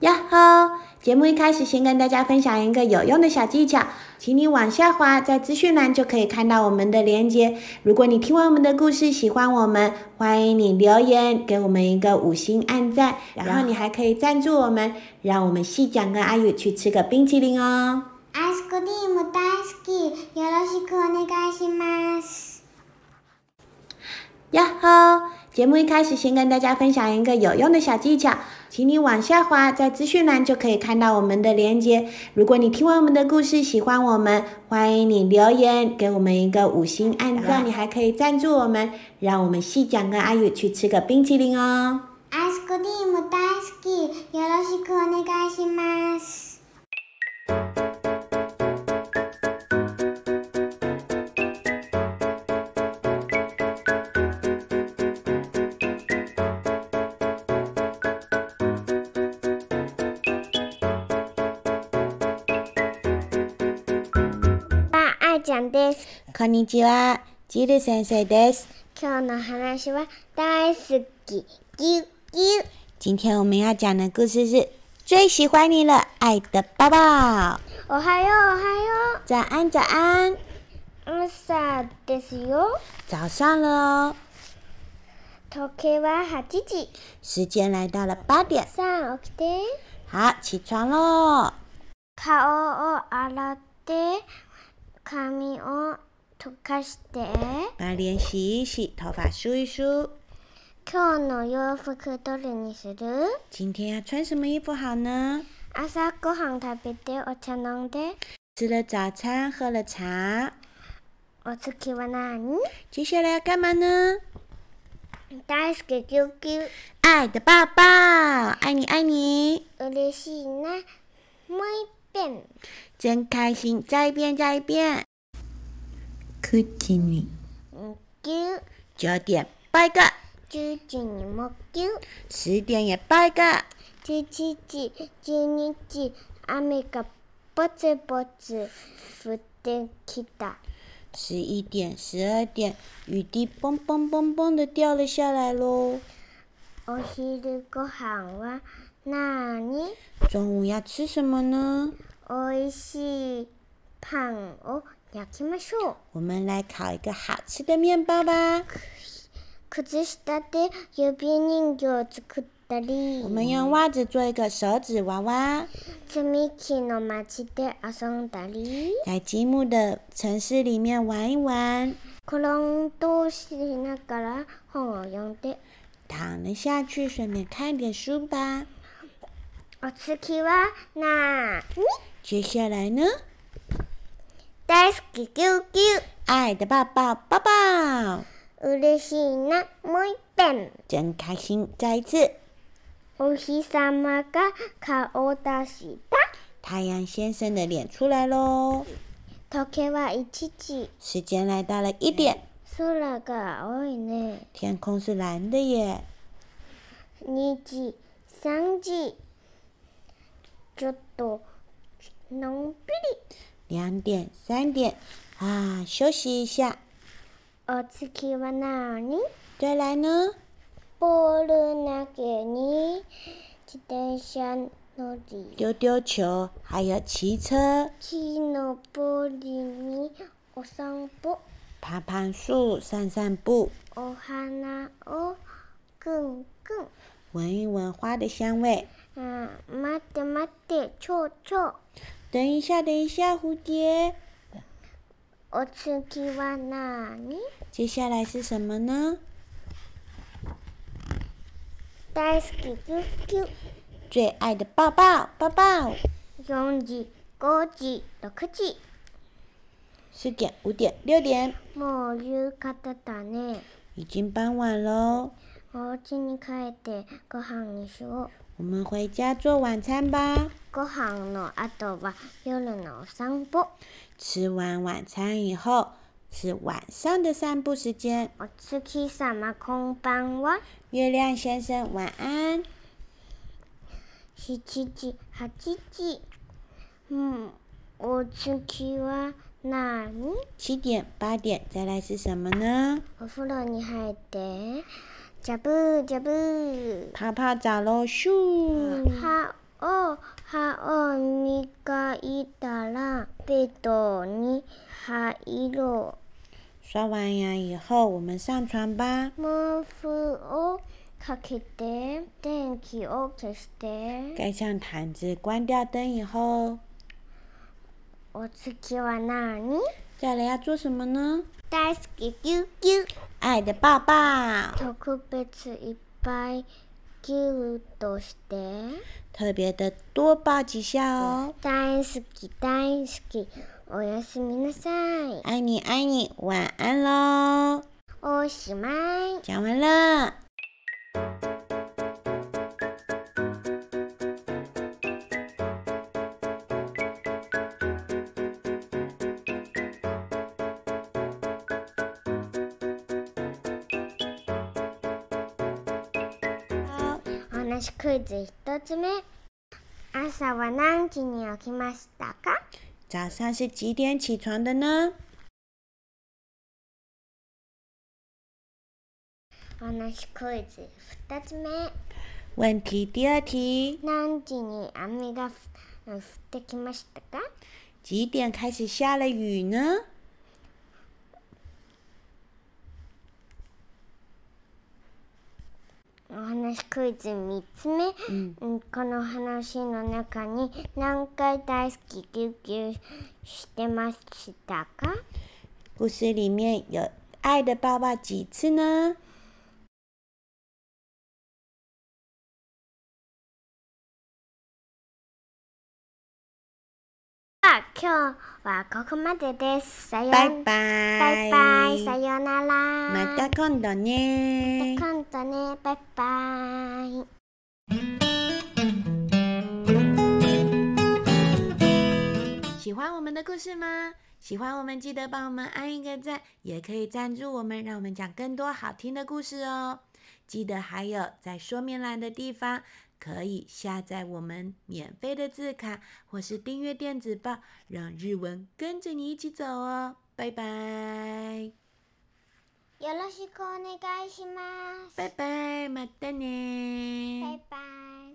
呀吼！节目一开始，先跟大家分享一个有用的小技巧，请你往下滑，在资讯栏就可以看到我们的链接。如果你听完我们的故事，喜欢我们，欢迎你留言给我们一个五星按赞，然后你还可以赞助我们，让我们细讲跟阿宇去吃个冰淇淋哦。Ice cream, dan ski, yo ro ski, 呀吼！节目一开始，先跟大家分享一个有用的小技巧，请你往下滑，在资讯栏就可以看到我们的链接。如果你听完我们的故事喜欢我们，欢迎你留言给我们一个五星按赞，你还可以赞助我们，让我们细讲跟阿宇去吃个冰淇淋哦。アイスクリーム大好き、よろしくお願いします。んです。こんにちは、ジル先生です。今日の話は大好き、ぎゅぎゅ。今天我们要讲的故事是最喜欢你了，爱的抱抱。おはよう、おはよう。早安、早安。朝ですよ。早上了哦。時は8時。时间来到了八点。さあ、起きて。好，起床喽。顔を洗って。髪を溶かしてまあ練发梳一梳今日の洋服どれにする今天要穿什么衣服好呢朝ごはん食べてお茶飲んで吃了早餐喝了茶お次は何接下来要干嘛呢大好き的抱抱你你嬉しいなもう一真开心，再一遍，再一遍。九点，拜个。九点，猫九。十点也拜个。七七七，七七七，阿弥个佛，子佛子，福生去打。十一点，十二点，雨滴嘣嘣嘣嘣的掉了下来喽。中午要吃什么呢？おいしいパンを焼きましょう。我们来烤一个好吃的面包吧。靴下で指人形作ったり。我们用袜子做一个手指娃娃。積み木ので遊んだり。在积木的城市里面玩一玩。クロンとしながら本を読んで。躺了下去，顺便看点书吧。お次はなーに接下来呢大好きぎゅうぎゅう爱的抱抱抱抱嬉しいなもう一遍真开心再一次お日様が顔を出した太陽先生の脸出来喽時計は1時时间来到了一点空が青いね天空是蓝的耶2時3時这朵农毕里，两点三点啊，休息一下。二次去玩哪再来呢？波罗那格尼，一点下哪里？丢丢球，还要骑车。去罗波里尼，散散步。爬爬树，散散步。哦哈那哦，更更，闻一闻花的香味。嗯，慢点，慢点，e m 等一下，等一下，蝴蝶。お次は何？接下来是什么呢？だすすすす。最爱的抱抱，抱抱。四点、五点、六点。もう夕方だね。已经傍晚喽。我们回家做晚餐吧。ご飯のあとは夜の散歩。吃完晚餐以后是晚上的散步时间。お月さんまこんばん月亮先生晚安。七点八点，嗯，我吃的是那你七点八点再来吃什么呢？お風了你还得。ジャブジャブ、パパ茶哈哦哈哦，ハオ、伊达イ贝多ベ哈にハ刷完牙以后，我们上床吧。マフをかけて、電気を消して。盖上毯子，关掉灯以后。お次は何？再来要做什么呢？大好きぎゅうぎゅう愛でパパ特別いっぱいぎゅうとして特别的多抱几下哦大好き大好きおやすみなさい爱你爱你晚安喽おしまい讲完了話クイズ一つ目朝は何時に起きましたか早上是几点起床的呢話クイズ2つ目问题第二题何時に雨が降ってきましたか几点开始下了雨呢話クイズ3つ目、うん、この話の中に何回大好きぎゅうぎしてましたか故事里面有愛的爸爸几次呢？今日はここまでです。さよなら。また今度ね。喜欢我们的故事吗？喜欢我们记得帮我们按一个赞，也可以赞助我们，让我们讲更多好听的故事哦。记得还有在说明栏的地方。可以下载我们免费的字卡，或是订阅电子报，让日文跟着你一起走哦。拜拜。よろしくお願いします。拜拜，马丹尼。拜拜。